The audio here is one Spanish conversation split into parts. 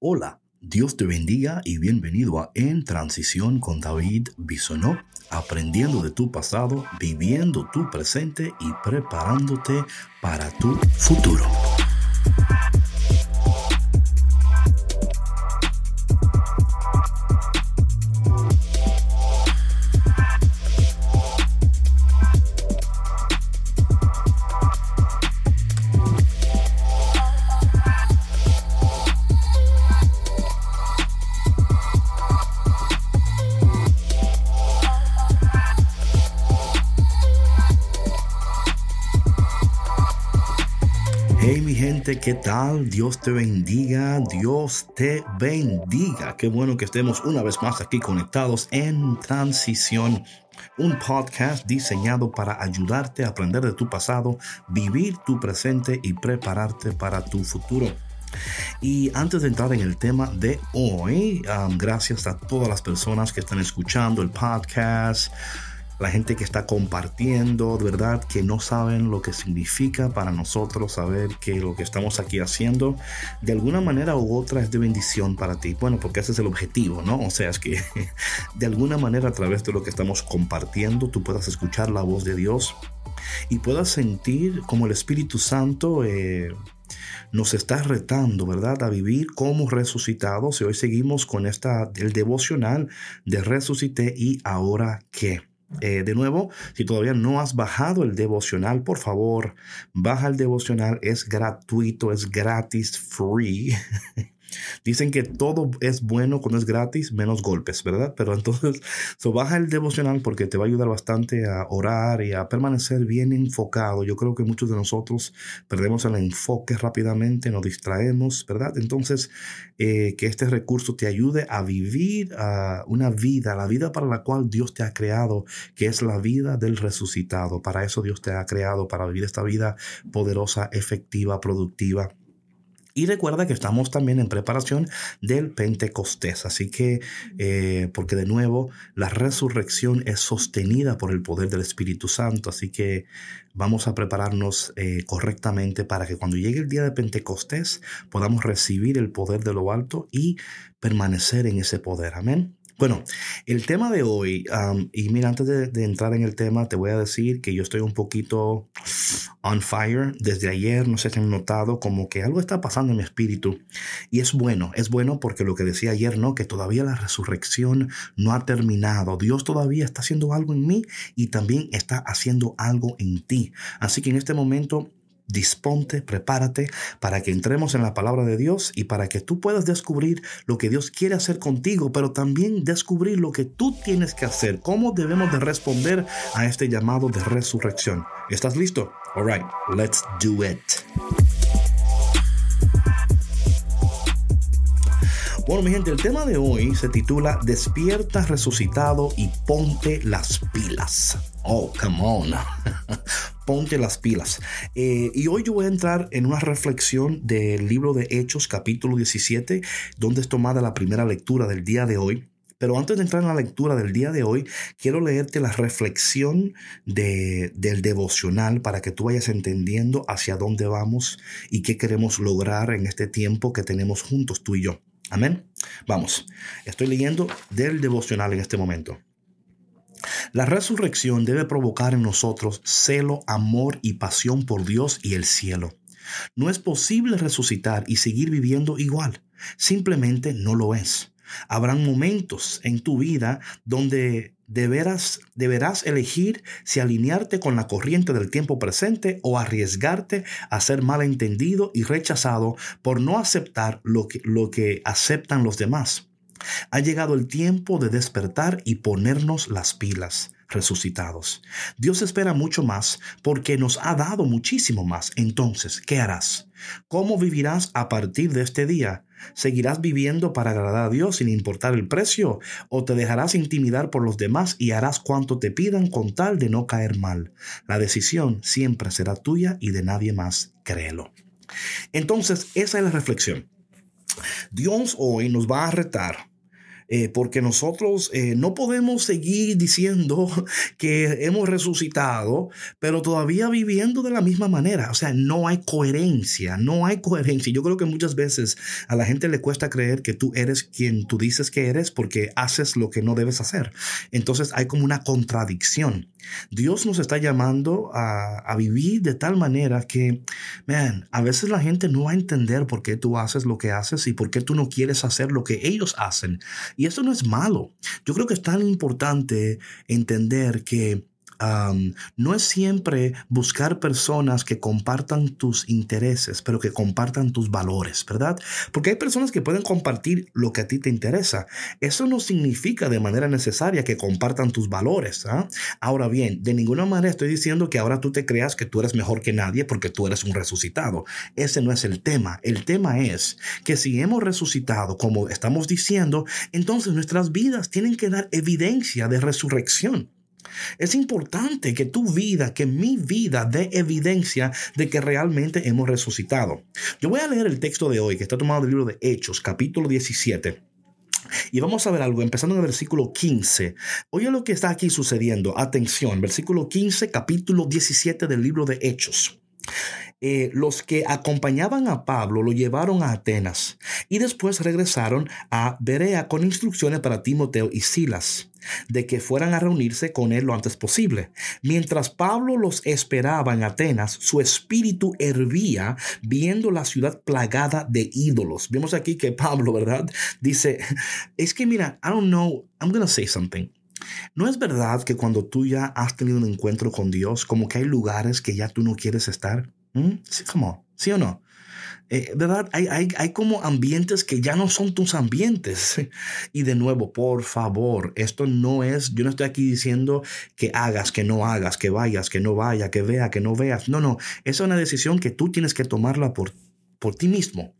Hola, Dios te bendiga y bienvenido a En Transición con David Bisonó, aprendiendo de tu pasado, viviendo tu presente y preparándote para tu futuro. Hey mi gente, ¿qué tal? Dios te bendiga, Dios te bendiga. Qué bueno que estemos una vez más aquí conectados en transición. Un podcast diseñado para ayudarte a aprender de tu pasado, vivir tu presente y prepararte para tu futuro. Y antes de entrar en el tema de hoy, um, gracias a todas las personas que están escuchando el podcast la gente que está compartiendo, verdad, que no saben lo que significa para nosotros saber que lo que estamos aquí haciendo, de alguna manera u otra es de bendición para ti. Bueno, porque ese es el objetivo, ¿no? O sea, es que de alguna manera a través de lo que estamos compartiendo, tú puedas escuchar la voz de Dios y puedas sentir como el Espíritu Santo... Eh, nos está retando, ¿verdad? A vivir como resucitados. Y hoy seguimos con esta, el devocional de resucité y ahora qué. Eh, de nuevo, si todavía no has bajado el devocional, por favor, baja el devocional, es gratuito, es gratis, free. Dicen que todo es bueno cuando es gratis, menos golpes, ¿verdad? Pero entonces, so baja el devocional porque te va a ayudar bastante a orar y a permanecer bien enfocado. Yo creo que muchos de nosotros perdemos el enfoque rápidamente, nos distraemos, ¿verdad? Entonces, eh, que este recurso te ayude a vivir uh, una vida, la vida para la cual Dios te ha creado, que es la vida del resucitado. Para eso Dios te ha creado, para vivir esta vida poderosa, efectiva, productiva y recuerda que estamos también en preparación del Pentecostés. Así que, eh, porque de nuevo, la resurrección es sostenida por el poder del Espíritu Santo. Así que vamos a prepararnos eh, correctamente para que cuando llegue el día de Pentecostés podamos recibir el poder de lo alto y permanecer en ese poder. Amén. Bueno, el tema de hoy, y mira, antes de, entrar en el tema, te voy a decir que yo estoy un poquito on fire desde ayer, no sé si han notado como que algo está pasando en mi espíritu. Y es bueno, es bueno porque lo que decía ayer, ¿no? Que todavía la resurrección no ha terminado. Dios todavía está haciendo algo en mí y también está haciendo algo en ti. Así que en este momento disponte, prepárate para que entremos en la palabra de Dios y para que tú puedas descubrir lo que Dios quiere hacer contigo, pero también descubrir lo que tú tienes que hacer, cómo debemos de responder a este llamado de resurrección. ¿Estás listo? All right, let's do it. Bueno, mi gente, el tema de hoy se titula Despierta resucitado y ponte las pilas. Oh, come on. ponte las pilas. Eh, y hoy yo voy a entrar en una reflexión del libro de Hechos, capítulo 17, donde es tomada la primera lectura del día de hoy. Pero antes de entrar en la lectura del día de hoy, quiero leerte la reflexión de, del devocional para que tú vayas entendiendo hacia dónde vamos y qué queremos lograr en este tiempo que tenemos juntos tú y yo. Amén. Vamos, estoy leyendo del devocional en este momento. La resurrección debe provocar en nosotros celo, amor y pasión por Dios y el cielo. No es posible resucitar y seguir viviendo igual. Simplemente no lo es. Habrán momentos en tu vida donde deberás, deberás elegir si alinearte con la corriente del tiempo presente o arriesgarte a ser malentendido y rechazado por no aceptar lo que, lo que aceptan los demás. Ha llegado el tiempo de despertar y ponernos las pilas resucitados. Dios espera mucho más porque nos ha dado muchísimo más. Entonces, ¿qué harás? ¿Cómo vivirás a partir de este día? ¿Seguirás viviendo para agradar a Dios sin importar el precio? ¿O te dejarás intimidar por los demás y harás cuanto te pidan con tal de no caer mal? La decisión siempre será tuya y de nadie más, créelo. Entonces, esa es la reflexión. Dios hoy nos va a retar Eh, porque nosotros eh, no podemos seguir diciendo que hemos resucitado, pero todavía viviendo de la misma manera. O sea, no hay coherencia, no hay coherencia. Yo creo que muchas veces a la gente le cuesta creer que tú eres quien tú dices que eres porque haces lo que no debes hacer. Entonces hay como una contradicción. Dios nos está llamando a, a vivir de tal manera que, man, a veces la gente no va a entender por qué tú haces lo que haces y por qué tú no quieres hacer lo que ellos hacen. Y eso no es malo. Yo creo que es tan importante entender que no es siempre buscar personas que compartan tus intereses, pero que compartan tus valores, ¿verdad? Porque hay personas que pueden compartir lo que a ti te interesa. Eso no significa de manera necesaria que compartan tus valores. ¿ah? Ahora bien, de ninguna manera estoy diciendo que ahora tú te creas que tú eres mejor que nadie porque tú eres un resucitado. Ese no es el tema. El tema es que si hemos resucitado, como estamos diciendo, entonces nuestras vidas tienen que dar evidencia de resurrección. Es importante que tu vida, que mi vida dé evidencia de que realmente hemos resucitado. Yo voy a leer el texto de hoy que está tomado del libro de Hechos, capítulo 17. Y vamos a ver algo, empezando en el versículo 15. Oye lo que está aquí sucediendo. Atención, versículo 15, capítulo 17 del libro de Hechos. Eh, los que acompañaban a Pablo lo llevaron a Atenas y después regresaron a Berea con instrucciones para Timoteo y Silas de que fueran a reunirse con él lo antes posible. Mientras Pablo los esperaba en Atenas, su espíritu hervía viendo la ciudad plagada de ídolos. Vemos aquí que Pablo, ¿verdad? Dice, es que mira, I don't know, I'm to say something. ¿No es verdad que cuando tú ya has tenido un encuentro con Dios, como que hay lugares que ya tú no quieres estar? ¿Mm? Sí. ¿Sí o no? Eh, ¿Verdad? Hay, hay, hay, como ambientes que ya no son tus ambientes. Y de nuevo, por favor, esto no es, yo no estoy aquí diciendo que hagas, que no hagas, que vayas, que no vaya, que vea, que no veas. No, no, es una decisión que tú tienes que tomarla por, por ti mismo.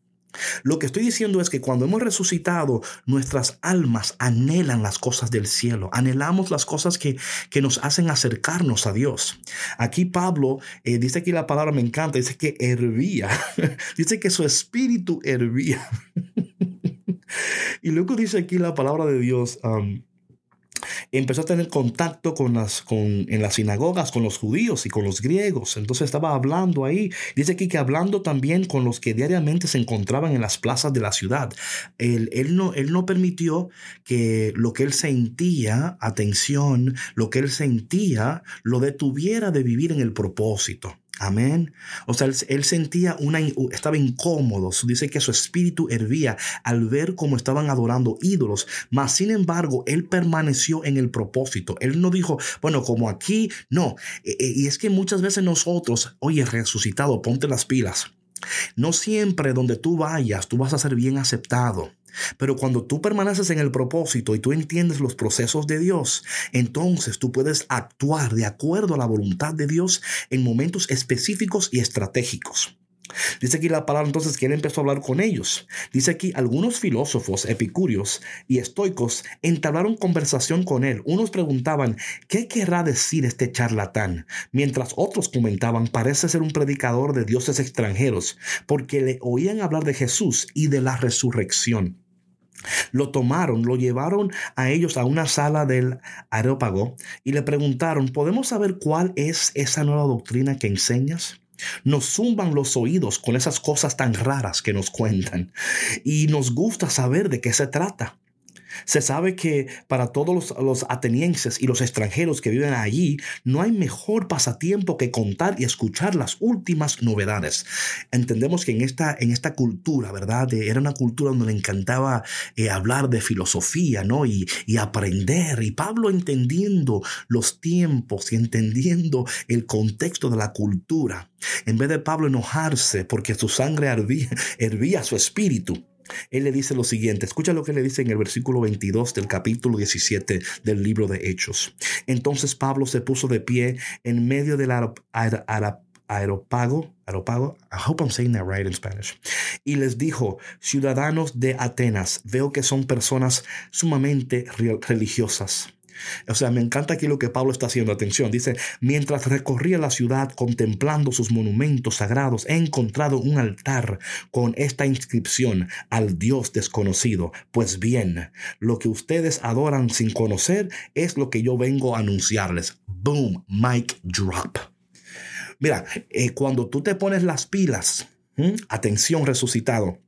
Lo que estoy diciendo es que cuando hemos resucitado, nuestras almas anhelan las cosas del cielo, anhelamos las cosas que, que nos hacen acercarnos a Dios. Aquí Pablo eh, dice que la palabra me encanta, dice que hervía, dice que su espíritu hervía. y luego dice aquí la palabra de Dios. Empezó a tener contacto con las, con, en las sinagogas con los judíos y con los griegos. Entonces estaba hablando ahí. Dice aquí que hablando también con los que diariamente se encontraban en las plazas de la ciudad. Él, él, no, él no permitió que lo que él sentía, atención, lo que él sentía, lo detuviera de vivir en el propósito. Amén. O sea, él, sentía una, estaba incómodo. Dice que su espíritu hervía al ver cómo estaban adorando ídolos. Mas, sin embargo, él permaneció en el propósito. Él no dijo, bueno, como aquí, no. E, e, y es que muchas veces nosotros, oye, resucitado, ponte las pilas. No siempre donde tú vayas, tú vas a ser bien aceptado. Pero cuando tú permaneces en el propósito y tú entiendes los procesos de Dios, entonces tú puedes actuar de acuerdo a la voluntad de Dios en momentos específicos y estratégicos. Dice aquí la palabra entonces que él empezó a hablar con ellos. Dice aquí algunos filósofos epicúreos y estoicos entablaron conversación con él. Unos preguntaban, ¿qué querrá decir este charlatán? Mientras otros comentaban, parece ser un predicador de dioses extranjeros, porque le oían hablar de Jesús y de la resurrección. Lo tomaron, lo llevaron a ellos a una sala del aerópago y le preguntaron, ¿podemos saber cuál es esa nueva doctrina que enseñas? Nos zumban los oídos con esas cosas tan raras que nos cuentan y nos gusta saber de qué se trata. Se sabe que para todos los, atenienses y los extranjeros que viven allí, no hay mejor pasatiempo que contar y escuchar las últimas novedades. Entendemos que en esta, en esta cultura, ¿verdad? Era una cultura donde le encantaba eh, hablar de filosofía, ¿no? Y, y aprender. Y Pablo entendiendo los tiempos y entendiendo el contexto de la cultura, en vez de Pablo enojarse porque su sangre hervía, hervía su espíritu, él le dice lo siguiente, escucha lo que le dice en el versículo 22 del capítulo 17 del libro de Hechos. Entonces Pablo se puso de pie en medio del aeropago, aeropago, I hope I'm saying that right in Spanish, y les dijo, ciudadanos de Atenas, veo que son personas sumamente religiosas. O sea, me encanta aquí lo que Pablo está haciendo. Atención, dice, mientras recorría la ciudad contemplando sus monumentos sagrados, he encontrado un altar con esta inscripción al Dios desconocido. Pues bien, lo que ustedes adoran sin conocer es lo que yo vengo a anunciarles. Boom, mic drop. Mira, eh, cuando tú te pones las pilas, atención resucitado,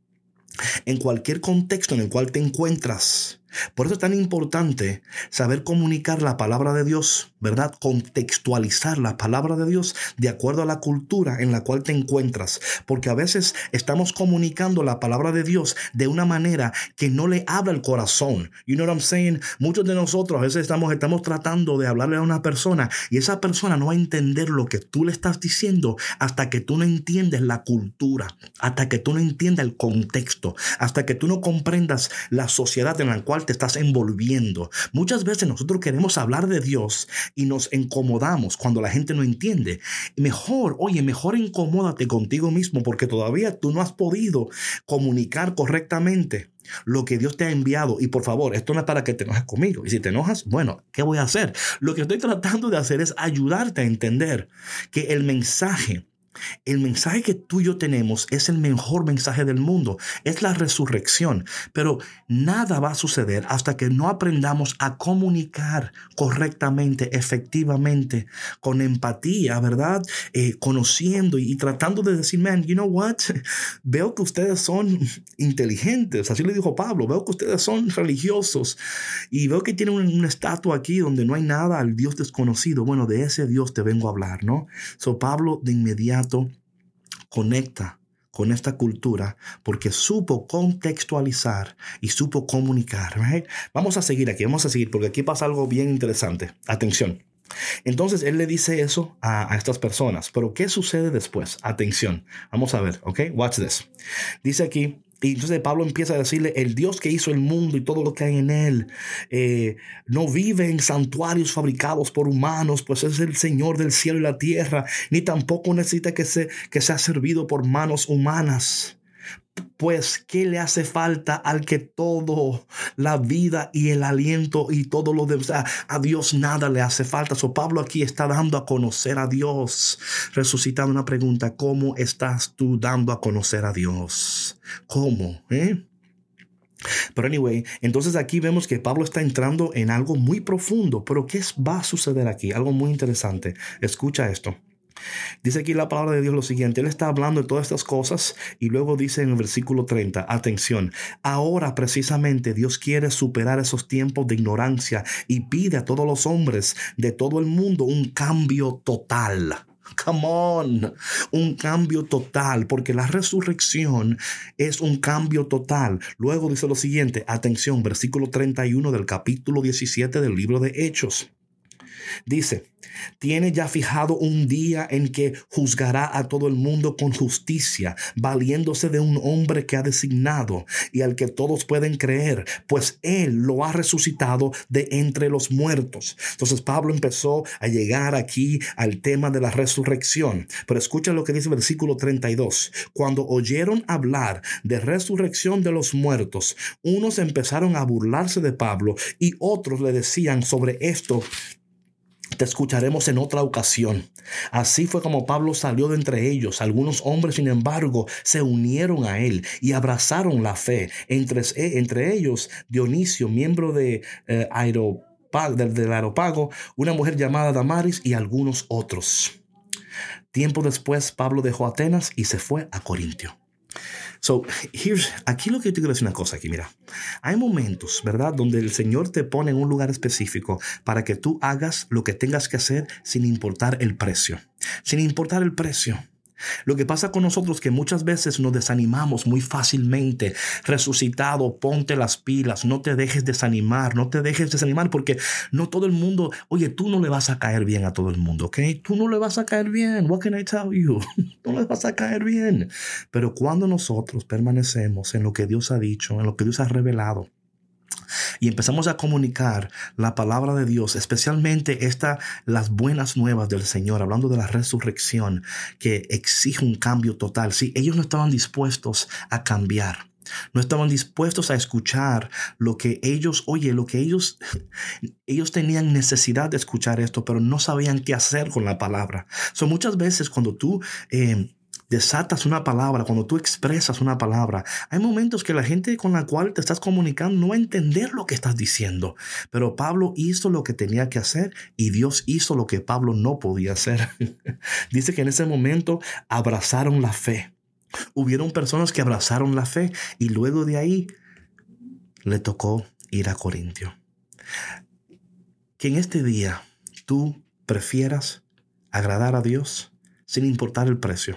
en cualquier contexto en el cual te encuentras, por eso es tan importante saber comunicar la palabra de Dios, ¿verdad? Contextualizar la palabra de Dios de acuerdo a la cultura en la cual te encuentras. Porque a veces estamos comunicando la palabra de Dios de una manera que no le habla el corazón. You know what I'm saying? Muchos de nosotros a veces estamos, estamos tratando de hablarle a una persona y esa persona no va a entender lo que tú le estás diciendo hasta que tú no entiendes la cultura, hasta que tú no entiendas el contexto, hasta que tú no comprendas la sociedad en la te estás envolviendo. Muchas veces nosotros queremos hablar de Dios y nos incomodamos cuando la gente no entiende. Mejor, oye, mejor incomódate contigo mismo porque todavía tú no has podido comunicar correctamente lo que Dios te ha enviado. Y por favor, esto no es para que te enojes conmigo. Y si te enojas, bueno, ¿qué voy a hacer? Lo que estoy tratando de hacer es ayudarte a entender que el mensaje el mensaje que tú y yo tenemos es el mejor mensaje del mundo, es la resurrección, pero nada va a suceder hasta que no aprendamos a comunicar correctamente, efectivamente, con empatía, ¿verdad? Eh, conociendo y, tratando de decir, man, you know what? Veo que ustedes son inteligentes, así le dijo Pablo, veo que ustedes son religiosos y veo que tienen una estatua aquí donde no hay nada al Dios desconocido. Bueno, de ese Dios te vengo a hablar, ¿no? So Pablo de inmediato conecta con esta cultura porque supo contextualizar y supo comunicar. Vamos a seguir aquí, vamos a seguir porque aquí pasa algo bien interesante. Atención. Entonces él le dice eso a, a, estas personas, pero ¿qué sucede después? Atención, vamos a ver, ¿ok? Watch this. Dice aquí, y entonces Pablo empieza a decirle, el Dios que hizo el mundo y todo lo que hay en él, eh, no vive en santuarios fabricados por humanos, pues es el Señor del cielo y la tierra, ni tampoco necesita que, se, que sea servido por manos humanas. Pues, ¿qué le hace falta al que todo, la vida y el aliento y todo lo de, o sea, a Dios nada le hace falta? So, Pablo aquí está dando a conocer a Dios, resucitando una pregunta, ¿cómo estás tú dando a conocer a Dios? ¿Cómo? Eh? Pero anyway, entonces aquí vemos que Pablo está entrando en algo muy profundo, pero ¿qué va a suceder aquí? Algo muy interesante. Escucha esto. Dice aquí la palabra de Dios lo siguiente, Él está hablando de todas estas cosas y luego dice en el versículo 30, atención, ahora precisamente Dios quiere superar esos tiempos de ignorancia y pide a todos los hombres de todo el mundo un cambio total. Come on, un cambio total, porque la resurrección es un cambio total. Luego dice lo siguiente, atención, versículo 31 del capítulo 17 del libro de Hechos. Dice, tiene ya fijado un día en que juzgará a todo el mundo con justicia, valiéndose de un hombre que ha designado y al que todos pueden creer, pues él lo ha resucitado de entre los muertos. Entonces Pablo empezó a llegar aquí al tema de la resurrección. Pero escucha lo que dice el versículo 32. Cuando oyeron hablar de resurrección de los muertos, unos empezaron a burlarse de Pablo y otros le decían sobre esto te escucharemos en otra ocasión. Así fue como Pablo salió de entre ellos. Algunos hombres, sin embargo, se unieron a él y abrazaron la fe. Entre, eh, entre ellos, Dionisio, miembro de eh, del, del Aeropago, una mujer llamada Damaris y algunos otros. Tiempo después, Pablo dejó Atenas y se fue a Corintio. So, here's, aquí lo que yo te quiero decir una cosa aquí, mira. Hay momentos, ¿verdad?, donde el Señor te pone en un lugar específico para que tú hagas lo que tengas que hacer sin importar el precio. Sin importar el precio. Lo que pasa con nosotros que muchas veces nos desanimamos muy fácilmente. Resucitado, ponte las pilas, no te dejes desanimar, no te dejes desanimar porque no todo el mundo, oye, tú no le vas a caer bien a todo el mundo, ¿ok? Tú no le vas a caer bien. What can I tell you? no le vas a caer bien. Pero cuando nosotros permanecemos en lo que Dios ha dicho, en lo que Dios ha revelado, y empezamos a comunicar la palabra de Dios, especialmente esta, las buenas nuevas del Señor, hablando de la resurrección que exige un cambio total. Sí, ellos no estaban dispuestos a cambiar. No estaban dispuestos a escuchar lo que ellos, oye, lo que ellos, ellos tenían necesidad de escuchar esto, pero no sabían qué hacer con la palabra. Son muchas veces cuando tú eh, desatas una palabra, cuando tú expresas una palabra, hay momentos que la gente con la cual te estás comunicando no va a entender lo que estás diciendo. Pero Pablo hizo lo que tenía que hacer y Dios hizo lo que Pablo no podía hacer. Dice que en ese momento abrazaron la fe. Hubieron personas que abrazaron la fe y luego de ahí le tocó ir a Corintio. Que en este día tú prefieras agradar a Dios sin importar el precio.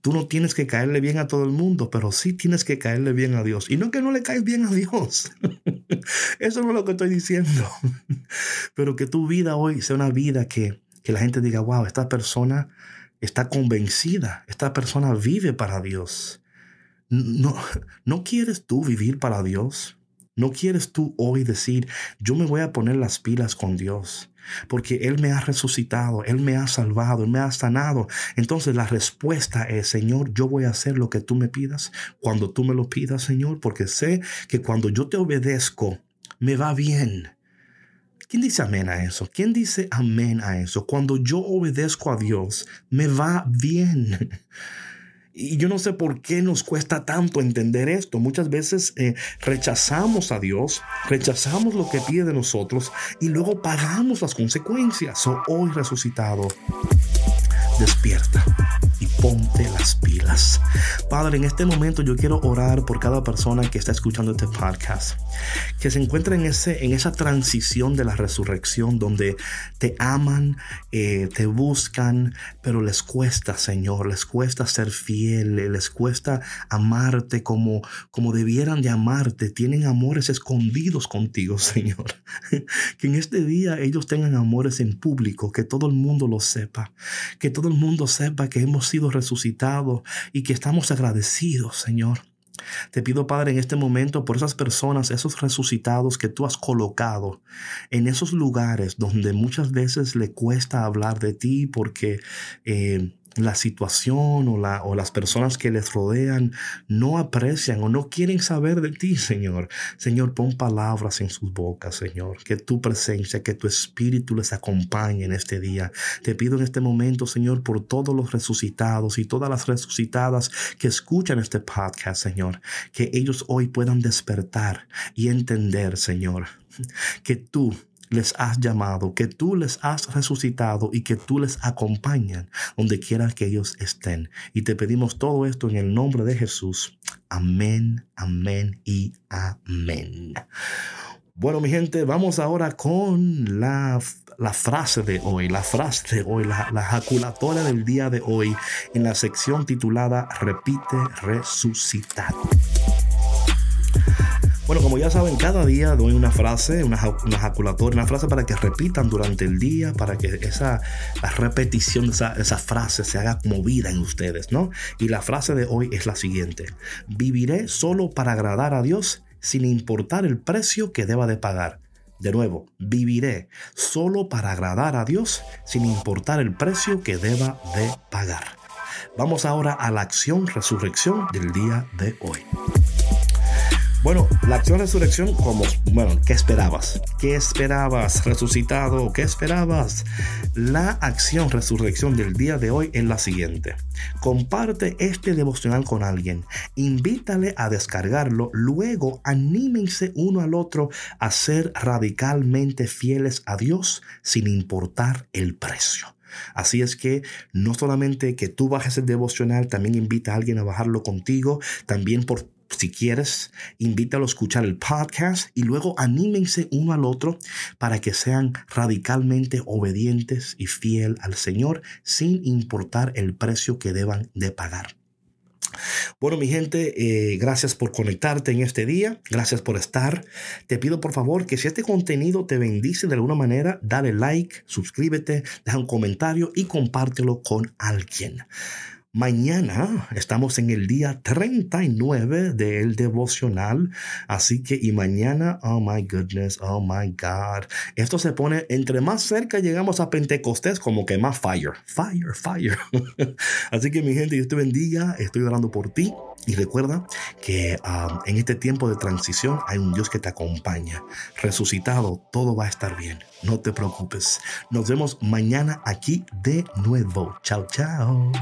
Tú no tienes que caerle bien a todo el mundo, pero sí tienes que caerle bien a Dios. Y no que no le caes bien a Dios. Eso no es lo que estoy diciendo. Pero que tu vida hoy sea una vida que, que la gente diga, wow, esta persona está convencida, esta persona vive para Dios. No, ¿No quieres tú vivir para Dios? ¿No quieres tú hoy decir, yo me voy a poner las pilas con Dios? porque Él me ha resucitado, Él me ha salvado, Él me ha sanado. Entonces la respuesta es, Señor, yo voy a hacer lo que tú me pidas cuando tú me lo pidas, Señor, porque sé que cuando yo te obedezco, me va bien. ¿Quién dice amén a eso? ¿Quién dice amén a eso? Cuando yo obedezco a Dios, me va bien. Y yo no sé por qué nos cuesta tanto entender esto. Muchas veces eh, rechazamos a Dios, rechazamos lo que pide de nosotros y luego pagamos las consecuencias. So, hoy resucitado, despierta ponte las pilas. Padre, en este momento yo quiero orar por cada persona que está escuchando este podcast, que se encuentra en, ese, en esa transición de la resurrección donde te aman, eh, te buscan, pero les cuesta, Señor, les cuesta ser fiel, les cuesta amarte como, como debieran de amarte, tienen amores escondidos contigo, Señor. que en este día ellos tengan amores en público, que todo el mundo lo sepa, que todo el mundo sepa que hemos sido resucitados y que estamos agradecidos, Señor. Te pido, Padre, en este momento por esas personas, esos resucitados que tú has colocado en esos lugares donde muchas veces le cuesta hablar de ti porque eh, la situación o, la, o las personas que les rodean no aprecian o no quieren saber de ti, Señor. Señor, pon palabras en sus bocas, Señor. Que tu presencia, que tu espíritu les acompañe en este día. Te pido en este momento, Señor, por todos los resucitados y todas las resucitadas que escuchan este podcast, Señor. Que ellos hoy puedan despertar y entender, Señor, que tú les has llamado, que tú les has resucitado y que tú les acompañan donde quiera que ellos estén. Y te pedimos todo esto en el nombre de Jesús. Amén, amén y amén. Bueno, mi gente, vamos ahora con la, la frase de hoy, la frase de hoy, la, la jaculatoria del día de hoy en la sección titulada Repite resucitado. Bueno, como ya saben, cada día doy una frase, una, una jaculatoria, una frase para que repitan durante el día, para que esa repetición de esa, frase se haga movida en ustedes, ¿no? Y la frase de hoy es la siguiente. Viviré solo para agradar a Dios sin importar el precio que deba de pagar. De nuevo, viviré solo para agradar a Dios sin importar el precio que deba de pagar. Vamos ahora a la acción resurrección del día de hoy. Bueno, la acción resurrección, como, bueno, ¿qué esperabas? ¿Qué esperabas? Resucitado, ¿qué esperabas? La acción resurrección del día de hoy es la siguiente. Comparte este devocional con alguien, invítale a descargarlo, luego anímense uno al otro a ser radicalmente fieles a Dios sin importar el precio. Así es que no solamente que tú bajes el devocional, también invita a alguien a bajarlo contigo, también por si quieres, invítalo a escuchar el podcast y luego anímense uno al otro para que sean radicalmente obedientes y fiel al Señor sin importar el precio que deban de pagar. Bueno, mi gente, eh, gracias por conectarte en este día, gracias por estar. Te pido por favor que si este contenido te bendice de alguna manera, dale like, suscríbete, deja un comentario y compártelo con alguien. Mañana estamos en el día 39 del devocional, así que y mañana, oh my goodness, oh my God, esto se pone entre más cerca llegamos a Pentecostés como que más fire, fire, fire. así que mi gente, Dios te bendiga, estoy orando por ti y recuerda que um, en este tiempo de transición hay un Dios que te acompaña. Resucitado, todo va a estar bien. No te preocupes. Nos vemos mañana aquí de nuevo. Chao, chao.